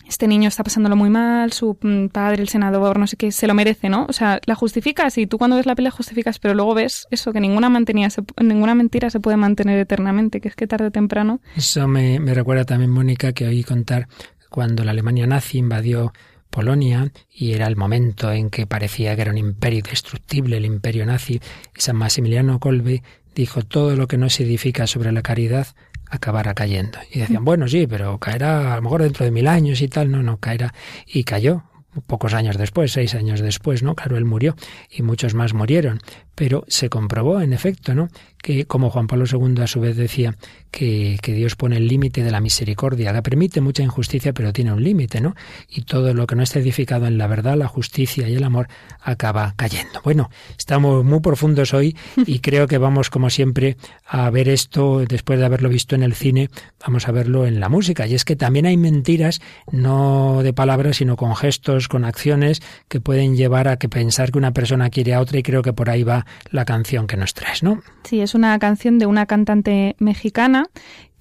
este niño está pasándolo muy mal, su mm, padre, el senador, no sé qué, se lo merece, ¿no? O sea, la justificas y tú cuando ves la pelea justificas, pero luego ves eso, que ninguna, mantenía, se, ninguna mentira se puede mantener eternamente, que es que tarde o temprano... Eso me, me recuerda también, Mónica, que oí contar cuando la Alemania nazi invadió Polonia y era el momento en que parecía que era un imperio destructible, el imperio nazi. San Maximiliano Kolbe dijo todo lo que no se edifica sobre la caridad acabará cayendo. Y decían, bueno, sí, pero caerá a lo mejor dentro de mil años y tal. No, no, caerá. Y cayó pocos años después, seis años después, ¿no? Claro, él murió y muchos más murieron. Pero se comprobó, en efecto, ¿no? Que como Juan Pablo II a su vez decía que, que Dios pone el límite de la misericordia, que permite mucha injusticia, pero tiene un límite, ¿no? Y todo lo que no está edificado en la verdad, la justicia y el amor acaba cayendo. Bueno, estamos muy profundos hoy y creo que vamos, como siempre, a ver esto, después de haberlo visto en el cine, vamos a verlo en la música. Y es que también hay mentiras, no de palabras, sino con gestos, con acciones, que pueden llevar a que pensar que una persona quiere a otra y creo que por ahí va la canción que nos traes, ¿no? Sí, es una canción de una cantante mexicana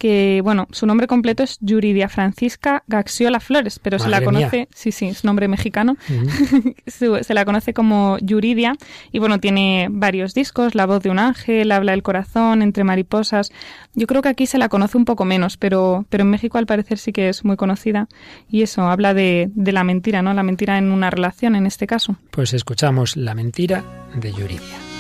que, bueno, su nombre completo es Yuridia Francisca Gaxiola Flores, pero Madre se la conoce, mía. sí, sí, es nombre mexicano, se la conoce como Yuridia y, bueno, tiene varios discos, La voz de un ángel, Habla el corazón, Entre mariposas. Yo creo que aquí se la conoce un poco menos, pero, pero en México al parecer sí que es muy conocida y eso, habla de, de la mentira, ¿no? La mentira en una relación en este caso. Pues escuchamos La mentira de Yuridia.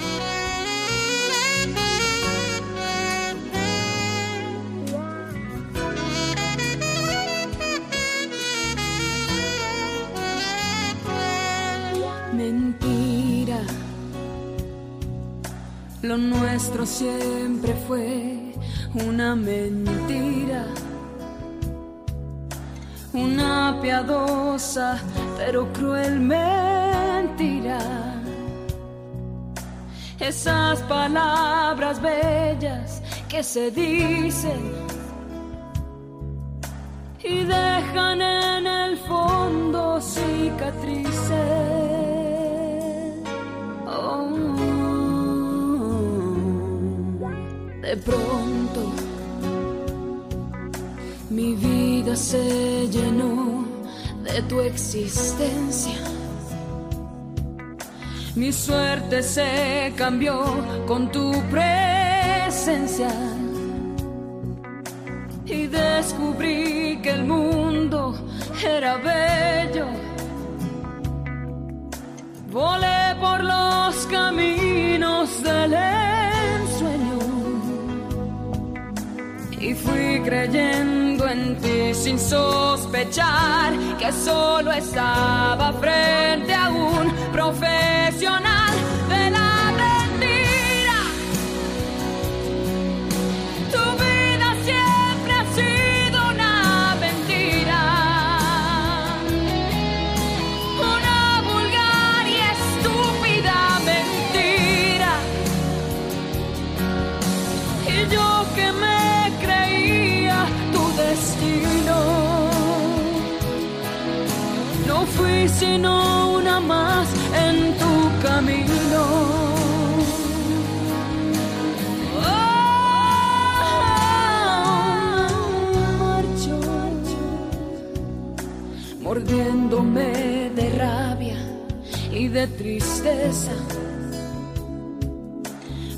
Lo nuestro siempre fue una mentira. Una piadosa pero cruel mentira. Esas palabras bellas que se dicen y dejan en el fondo cicatrices. Oh, de pronto mi vida se llenó de tu existencia. Mi suerte se cambió con tu presencia y descubrí que el mundo era bello. Volé por los caminos del y fui creyendo en ti sin sospechar que solo estaba frente a un profesional sino una más en tu camino. Oh, mordiéndome de rabia y de tristeza.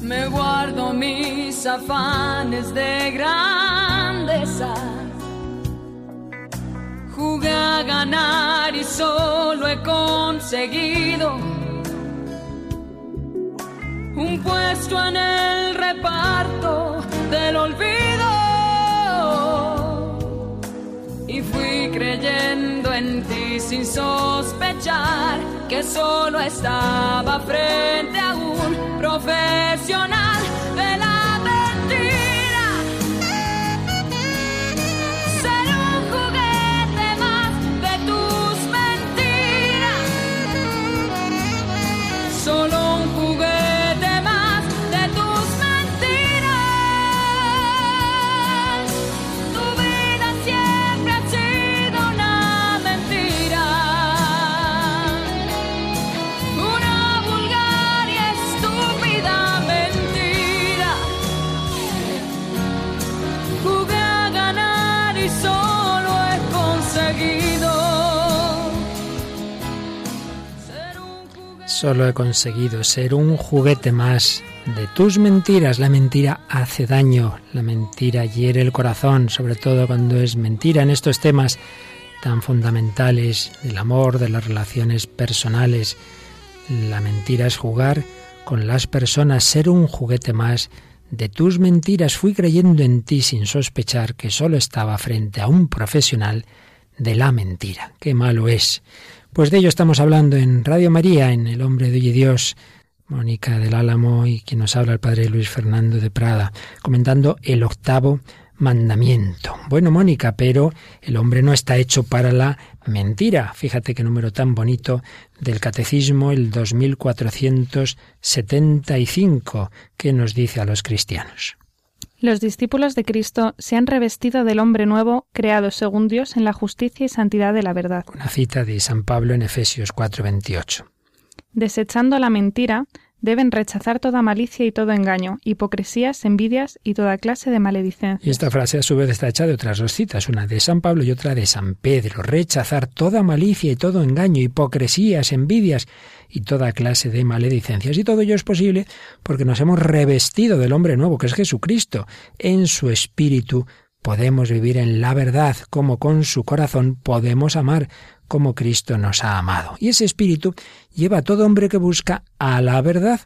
Me guardo mis afanes de grandeza. Ganar y solo he conseguido un puesto en el reparto del olvido. Y fui creyendo en ti sin sospechar que solo estaba frente a un profesional de la Solo he conseguido ser un juguete más de tus mentiras. La mentira hace daño, la mentira hiere el corazón, sobre todo cuando es mentira en estos temas tan fundamentales del amor, de las relaciones personales. La mentira es jugar con las personas, ser un juguete más de tus mentiras. Fui creyendo en ti sin sospechar que solo estaba frente a un profesional de la mentira. Qué malo es. Pues de ello estamos hablando en Radio María, en El Hombre de Dios. Mónica del Álamo y quien nos habla el padre Luis Fernando de Prada, comentando el octavo mandamiento. Bueno, Mónica, pero el hombre no está hecho para la mentira. Fíjate qué número tan bonito del catecismo, el 2475, que nos dice a los cristianos. Los discípulos de Cristo se han revestido del hombre nuevo, creado según Dios en la justicia y santidad de la verdad. Una cita de San Pablo en Efesios 4:28. Desechando la mentira, deben rechazar toda malicia y todo engaño, hipocresías, envidias y toda clase de maledicencia. Y esta frase a su vez está hecha de otras dos citas, una de San Pablo y otra de San Pedro. Rechazar toda malicia y todo engaño, hipocresías, envidias y toda clase de maledicencias. Y todo ello es posible porque nos hemos revestido del hombre nuevo, que es Jesucristo. En su espíritu podemos vivir en la verdad, como con su corazón podemos amar, como Cristo nos ha amado. Y ese espíritu lleva a todo hombre que busca a la verdad.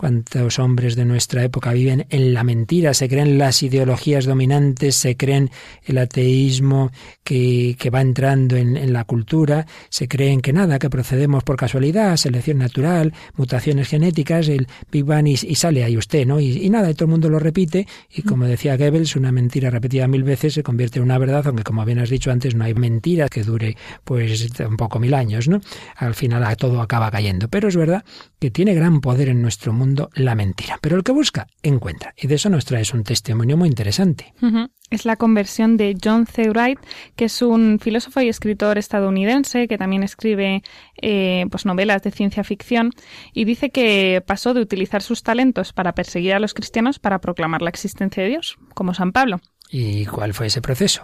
¿Cuántos hombres de nuestra época viven en la mentira? Se creen las ideologías dominantes, se creen el ateísmo que, que va entrando en, la cultura, se creen que nada, que procedemos por casualidad, selección natural, mutaciones genéticas, el Big Bang y, sale ahí usted, ¿no? Y, y, nada, y todo el mundo lo repite y como decía Goebbels, una mentira repetida mil veces se convierte en una verdad, aunque como bien has dicho antes, no hay mentira que dure pues tampoco mil años, ¿no? Al final todo acaba cayendo. Pero es verdad que tiene gran poder en nuestro mundo la mentira. Pero el que busca, encuentra. Y de eso nos traes un testimonio muy interesante. Uh -huh. Es la conversión de John C. Wright, que es un filósofo y escritor estadounidense que también escribe eh, pues novelas de ciencia ficción y dice que pasó de utilizar sus talentos para perseguir a los cristianos para proclamar la existencia de Dios, como San Pablo. ¿Y cuál fue ese proceso?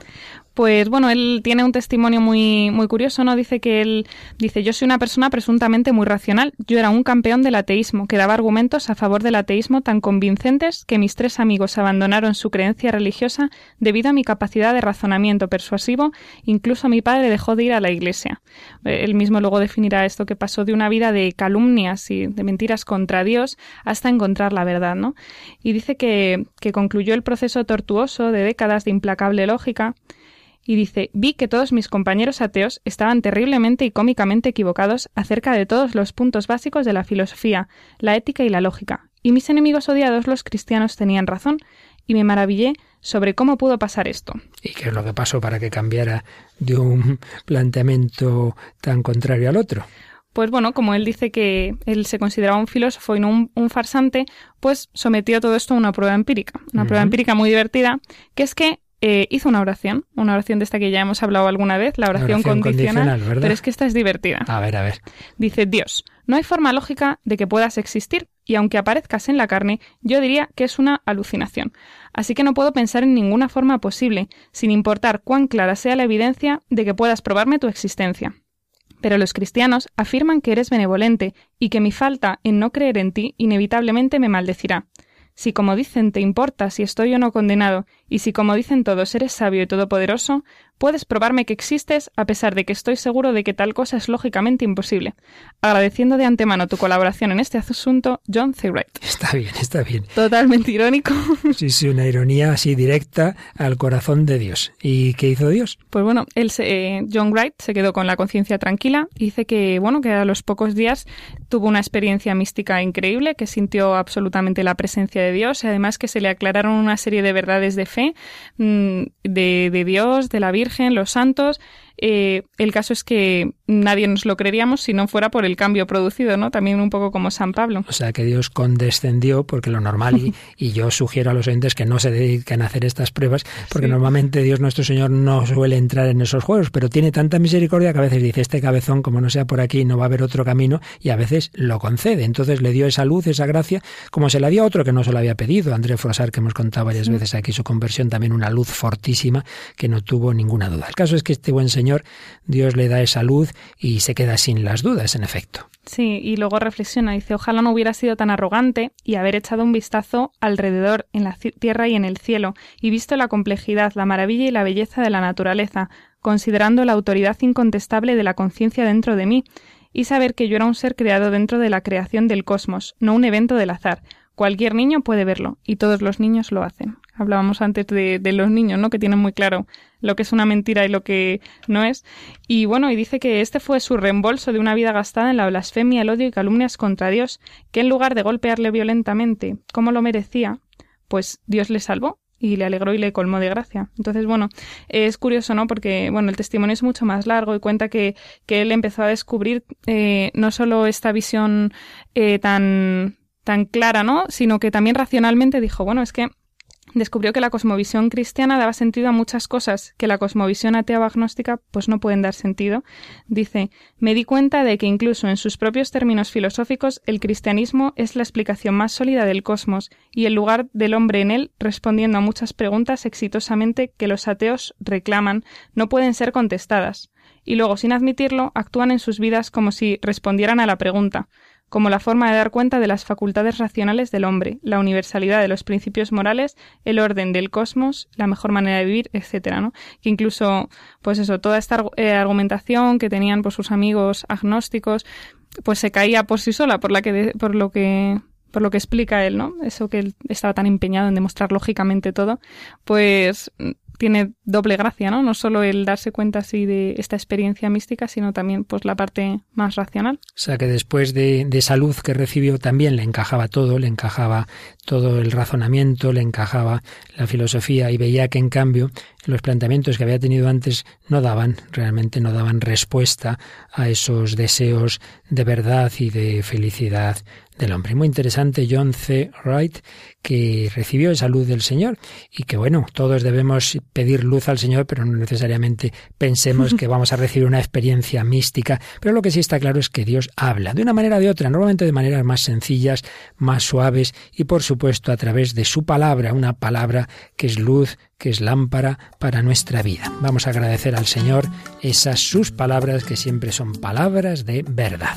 Pues bueno, él tiene un testimonio muy, muy curioso, ¿no? Dice que él dice, yo soy una persona presuntamente muy racional. Yo era un campeón del ateísmo, que daba argumentos a favor del ateísmo tan convincentes que mis tres amigos abandonaron su creencia religiosa debido a mi capacidad de razonamiento persuasivo. Incluso mi padre dejó de ir a la iglesia. Él mismo luego definirá esto que pasó de una vida de calumnias y de mentiras contra Dios hasta encontrar la verdad, ¿no? Y dice que, que concluyó el proceso tortuoso de décadas de implacable lógica y dice, vi que todos mis compañeros ateos estaban terriblemente y cómicamente equivocados acerca de todos los puntos básicos de la filosofía, la ética y la lógica, y mis enemigos odiados, los cristianos, tenían razón, y me maravillé sobre cómo pudo pasar esto. ¿Y qué es lo que pasó para que cambiara de un planteamiento tan contrario al otro? Pues bueno, como él dice que él se consideraba un filósofo y no un, un farsante, pues sometió todo esto a una prueba empírica, una uh -huh. prueba empírica muy divertida, que es que eh, hizo una oración, una oración de esta que ya hemos hablado alguna vez, la oración, oración condicional, condicional pero es que esta es divertida. A ver, a ver. Dice Dios, no hay forma lógica de que puedas existir, y aunque aparezcas en la carne, yo diría que es una alucinación. Así que no puedo pensar en ninguna forma posible, sin importar cuán clara sea la evidencia de que puedas probarme tu existencia. Pero los cristianos afirman que eres benevolente y que mi falta en no creer en ti inevitablemente me maldecirá. Si como dicen te importa si estoy o no condenado, y si como dicen todos eres sabio y todopoderoso, puedes probarme que existes a pesar de que estoy seguro de que tal cosa es lógicamente imposible. Agradeciendo de antemano tu colaboración en este asunto, John C. Wright. Está bien, está bien. Totalmente irónico. Sí, sí, una ironía así directa al corazón de Dios. ¿Y qué hizo Dios? Pues bueno, él eh, John Wright se quedó con la conciencia tranquila y dice que, bueno, que a los pocos días tuvo una experiencia mística increíble, que sintió absolutamente la presencia de Dios y además que se le aclararon una serie de verdades de fe mm, de, de Dios, de la Virgen, los santos, eh, el caso es que nadie nos lo creeríamos si no fuera por el cambio producido, ¿no? También un poco como San Pablo. O sea, que Dios condescendió, porque lo normal, y, y yo sugiero a los oyentes que no se dediquen a hacer estas pruebas, porque Sí. normalmente Dios nuestro Señor no suele entrar en esos juegos, pero tiene tanta misericordia que a veces dice, este cabezón, como no sea por aquí, no va a haber otro camino, y a veces lo concede. Entonces le dio esa luz, esa gracia, como se la dio a otro que no se lo había pedido. André Frosar, que hemos contado varias veces aquí su conversión, también una luz fortísima que no tuvo ninguna duda. El caso es que este buen Señor, Dios le da esa luz y se queda sin las dudas, en efecto. Sí, y luego reflexiona, dice, ojalá no hubiera sido tan arrogante y haber echado un vistazo alrededor, en la tierra y en el cielo, y visto la complejidad, la maravilla y la belleza de la naturaleza, considerando la autoridad incontestable de la conciencia dentro de mí, y saber que yo era un ser creado dentro de la creación del cosmos, no un evento del azar. Cualquier niño puede verlo, y todos los niños lo hacen. Hablábamos antes de, los niños, ¿no? Que tienen muy claro lo que es una mentira y lo que no es. Y bueno, y dice que este fue su reembolso de una vida gastada en la blasfemia, el odio y calumnias contra Dios, que en lugar de golpearle violentamente, como lo merecía, pues Dios le salvó y le alegró y le colmó de gracia. Entonces, bueno, es curioso, ¿no? Porque, bueno, el testimonio es mucho más largo y cuenta que, que él empezó a descubrir eh, no solo esta visión eh, tan, tan clara, ¿no? Sino que también racionalmente dijo, bueno, es que descubrió que la cosmovisión cristiana daba sentido a muchas cosas que la cosmovisión atea agnóstica pues no pueden dar sentido. Dice, me di cuenta de que incluso en sus propios términos filosóficos el cristianismo es la explicación más sólida del cosmos y el lugar del hombre en él respondiendo a muchas preguntas exitosamente que los ateos reclaman no pueden ser contestadas. Y luego, sin admitirlo, actúan en sus vidas como si respondieran a la pregunta como la forma de dar cuenta de las facultades racionales del hombre, la universalidad de los principios morales, el orden del cosmos, la mejor manera de vivir, etcétera, ¿no? Que incluso, pues eso, toda esta eh, argumentación que tenían pues sus amigos agnósticos, pues se caía por sí sola, por la que de- por lo que por lo que explica él, ¿no? Eso que él estaba tan empeñado en demostrar lógicamente todo, pues tiene doble gracia, ¿no? No solo el darse cuenta así de esta experiencia mística, sino también pues la parte más racional. O sea que después de, de esa luz que recibió también le encajaba todo, le encajaba todo el razonamiento, le encajaba la filosofía y veía que en cambio los planteamientos que había tenido antes no daban, realmente no daban respuesta a esos deseos de verdad y de felicidad del hombre. Muy interesante John C. Wright que recibió esa luz del Señor y que bueno, todos debemos pedir luz al Señor, pero no necesariamente pensemos que vamos a recibir una experiencia mística, pero lo que sí está claro es que Dios habla de una manera o de otra, normalmente de maneras más sencillas, más suaves y por supuesto a través de su palabra, una palabra que es luz, que es lámpara para nuestra vida. Vamos a agradecer al Señor esas sus palabras que siempre son palabras de verdad.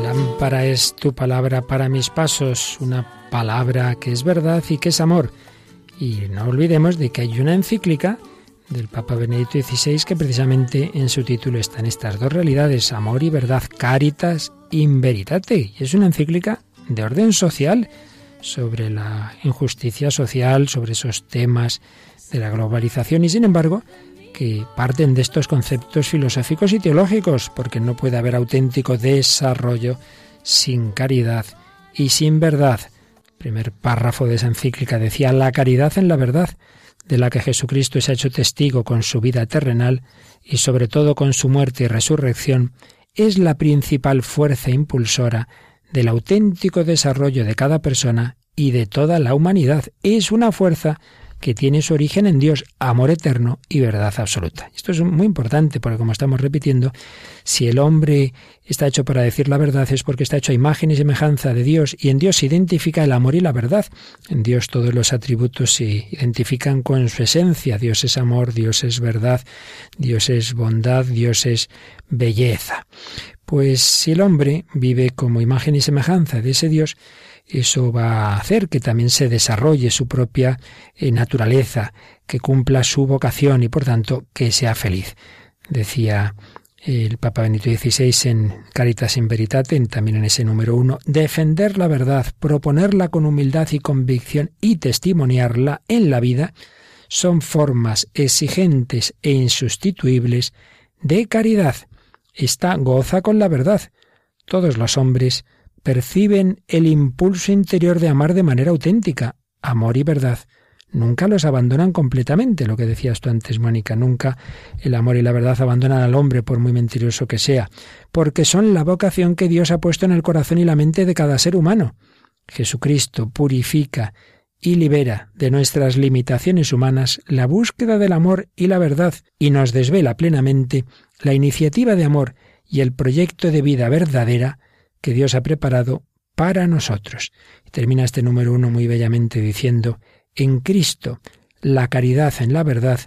Lámpara es tu palabra para mis pasos, una palabra que es verdad y que es amor. Y no olvidemos de que hay una encíclica del Papa Benedicto XVI que precisamente en su título están estas dos realidades, amor y verdad, caritas in veritate. Y es una encíclica de orden social sobre la injusticia social, sobre esos temas de la globalización y sin embargo que parten de estos conceptos filosóficos y teológicos, porque no puede haber auténtico desarrollo sin caridad y sin verdad. primer párrafo de esa encíclica decía la caridad en la verdad, de la que Jesucristo se ha hecho testigo con su vida terrenal y sobre todo con su muerte y resurrección, es la principal fuerza impulsora del auténtico desarrollo de cada persona y de toda la humanidad. Es una fuerza que tiene su origen en Dios, amor eterno y verdad absoluta. Esto es muy importante porque, como estamos repitiendo, si el hombre está hecho para decir la verdad es porque está hecho a imagen y semejanza de Dios y en Dios se identifica el amor y la verdad. En Dios todos los atributos se identifican con su esencia. Dios es amor, Dios es verdad, Dios es bondad, Dios es belleza. Pues si el hombre vive como imagen y semejanza de ese Dios, eso va a hacer que también se desarrolle su propia eh, naturaleza, que cumpla su vocación y por tanto que sea feliz. Decía el Papa Benito XVI en Caritas in Veritate, también en ese número uno, defender la verdad, proponerla con humildad y convicción y testimoniarla en la vida son formas exigentes e insustituibles de caridad. Esta goza con la verdad. Todos los hombres perciben el impulso interior de amar de manera auténtica, amor y verdad. Nunca los abandonan completamente, lo que decías tú antes, Mónica, nunca el amor y la verdad abandonan al hombre, por muy mentiroso que sea, porque son la vocación que Dios ha puesto en el corazón y la mente de cada ser humano. Jesucristo purifica y libera de nuestras limitaciones humanas la búsqueda del amor y la verdad y nos desvela plenamente la iniciativa de amor y el proyecto de vida verdadera que Dios ha preparado para nosotros. Y termina este número uno muy bellamente diciendo, en Cristo la caridad en la verdad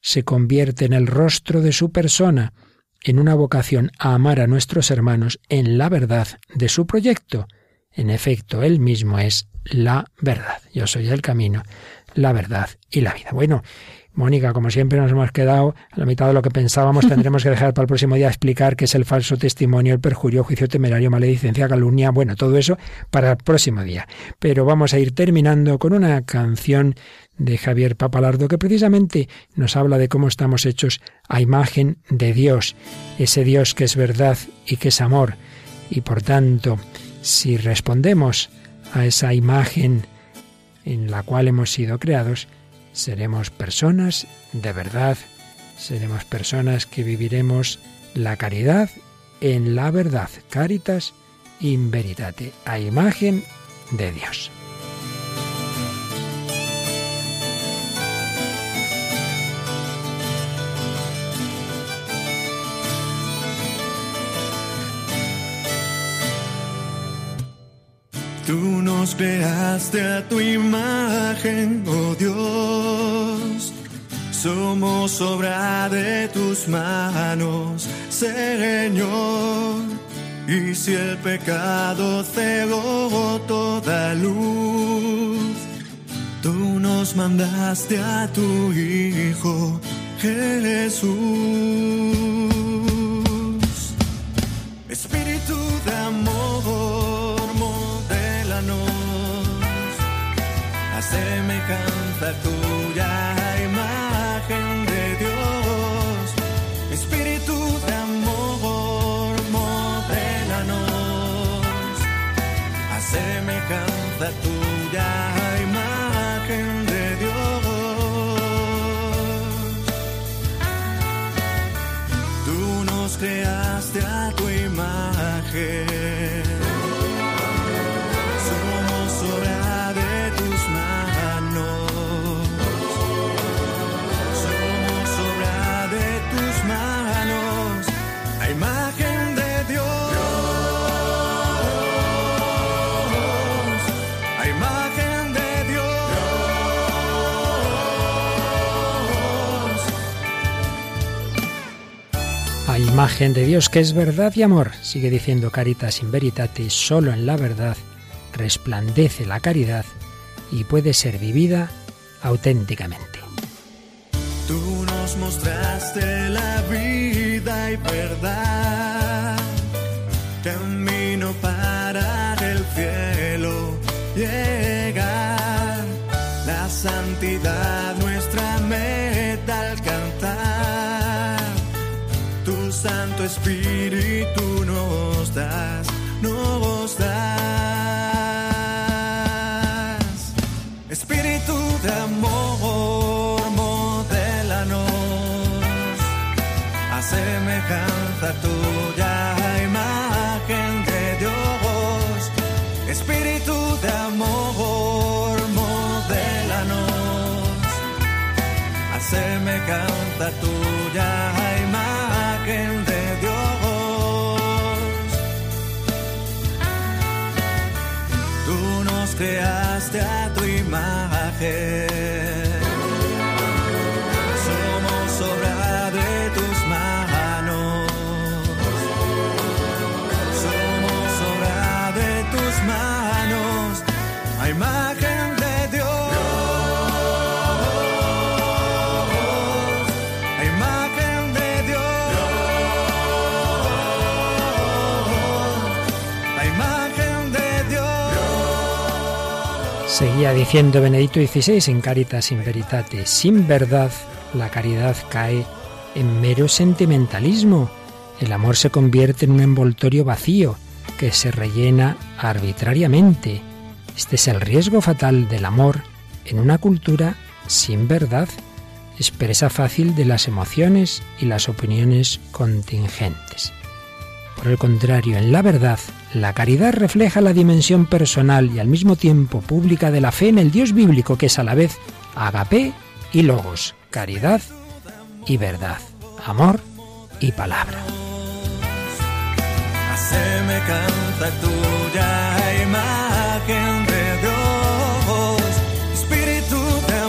se convierte en el rostro de su persona, en una vocación a amar a nuestros hermanos en la verdad de su proyecto. En efecto, Él mismo es la verdad. Yo soy el camino, la verdad y la vida. Bueno, Mónica, como siempre nos hemos quedado a la mitad de lo que pensábamos, tendremos que dejar para el próximo día explicar qué es el falso testimonio, el perjurio, juicio temerario, maledicencia, calumnia, bueno, todo eso para el próximo día. Pero vamos a ir terminando con una canción de Javier Papalardo que precisamente nos habla de cómo estamos hechos a imagen de Dios, ese Dios que es verdad y que es amor. Y por tanto, si respondemos a esa imagen en la cual hemos sido creados, seremos personas de verdad, seremos personas que viviremos la caridad en la verdad, caritas in veritate, a imagen de Dios. Nos creaste a tu imagen, oh Dios. Somos obra de tus manos, Señor. Y si el pecado cegó toda luz, tú nos mandaste a tu Hijo Jesús. a semejanza tuya, imagen de Dios, espíritu de amor, modélanos, a semejanza tuya, imagen de Dios. Tú nos creaste a tu imagen. Imagen de Dios que es verdad y amor. Sigue diciendo Caritas in Veritate, solo en la verdad resplandece la caridad y puede ser vivida auténticamente. Tú nos mostraste la vida y verdad, Santo Espíritu nos das, nos das. Espíritu de amor, modélanos a semejanza tuya, imagen de Dios. Espíritu de amor, modélanos a semejanza tuya, Tú nos Seguía diciendo Benedicto XVI en Caritas in Veritate, sin verdad la caridad cae en mero sentimentalismo. El amor se convierte en un envoltorio vacío que se rellena arbitrariamente. Este es el riesgo fatal del amor en una cultura sin verdad, expresa fácil de las emociones y las opiniones contingentes. Por el contrario, en la verdad, la caridad refleja la dimensión personal y al mismo tiempo pública de la fe en el Dios bíblico, que es a la vez agape y logos, caridad y verdad, amor y palabra. a semejanza tuya, imagen de Dios, Espíritu de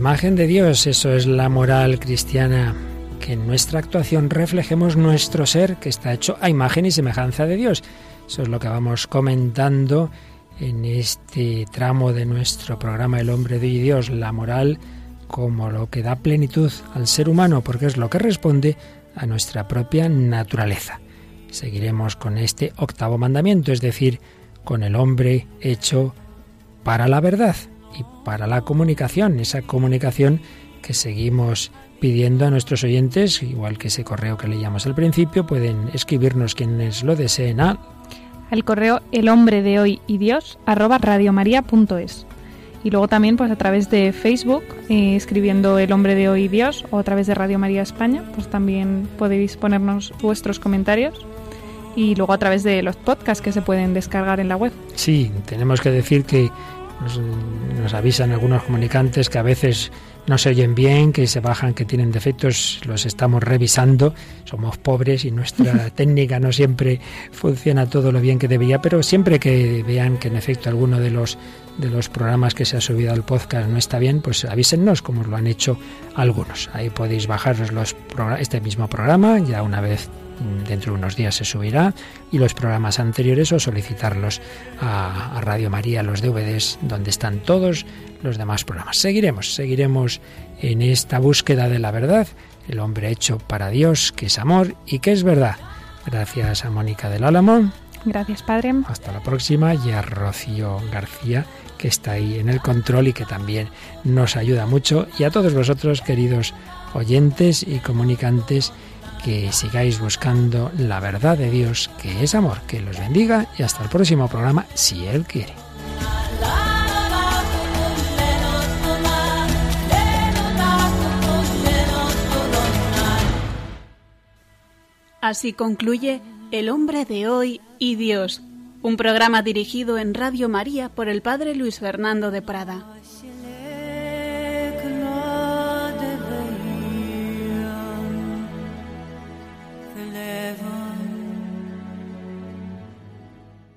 imagen de Dios, eso es la moral cristiana, que en nuestra actuación reflejemos nuestro ser, que está hecho a imagen y semejanza de Dios. Eso es lo que vamos comentando en este tramo de nuestro programa El hombre de Dios, la moral como lo que da plenitud al ser humano, porque es lo que responde a nuestra propia naturaleza. Seguiremos con este octavo mandamiento, es decir, con el hombre hecho para la verdad y para la comunicación, esa comunicación que seguimos pidiendo a nuestros oyentes, igual que ese correo que leíamos al principio, pueden escribirnos quienes lo deseen a al correo el hombre de hoy y Dios arroba radiomaria.es. Y luego también pues a través de Facebook, eh, escribiendo el hombre de hoy y Dios, o a través de Radio María España, pues también podéis ponernos vuestros comentarios. Y luego a través de los podcasts que se pueden descargar en la web. Sí, tenemos que decir que nos, nos avisan algunos comunicantes que a veces no se oyen bien, que se bajan, que tienen defectos, los estamos revisando. Somos pobres y nuestra técnica no siempre funciona todo lo bien que debería, pero siempre que vean que en efecto alguno de los de los programas que se ha subido al podcast no está bien, pues avísennos como lo han hecho algunos. Ahí podéis bajaros los este mismo programa, ya una vez dentro de unos días se subirá y los programas anteriores o solicitarlos a, a, Radio María, los DVDs, donde están todos los demás programas. Seguiremos, seguiremos en esta búsqueda de la verdad, el hombre hecho para Dios, que es amor y que es verdad. Gracias a Mónica del Álamo, Gracias, Padre. Hasta la próxima y a Rocío García, que está ahí en el control y que también nos ayuda mucho. Y a todos vosotros, queridos oyentes y comunicantes, que sigáis buscando la verdad de Dios, que es amor. Que los bendiga y hasta el próximo programa, si Él quiere. Así concluye El hombre de hoy y Dios, un programa dirigido en Radio María por el Padre Luis Fernando de Prada.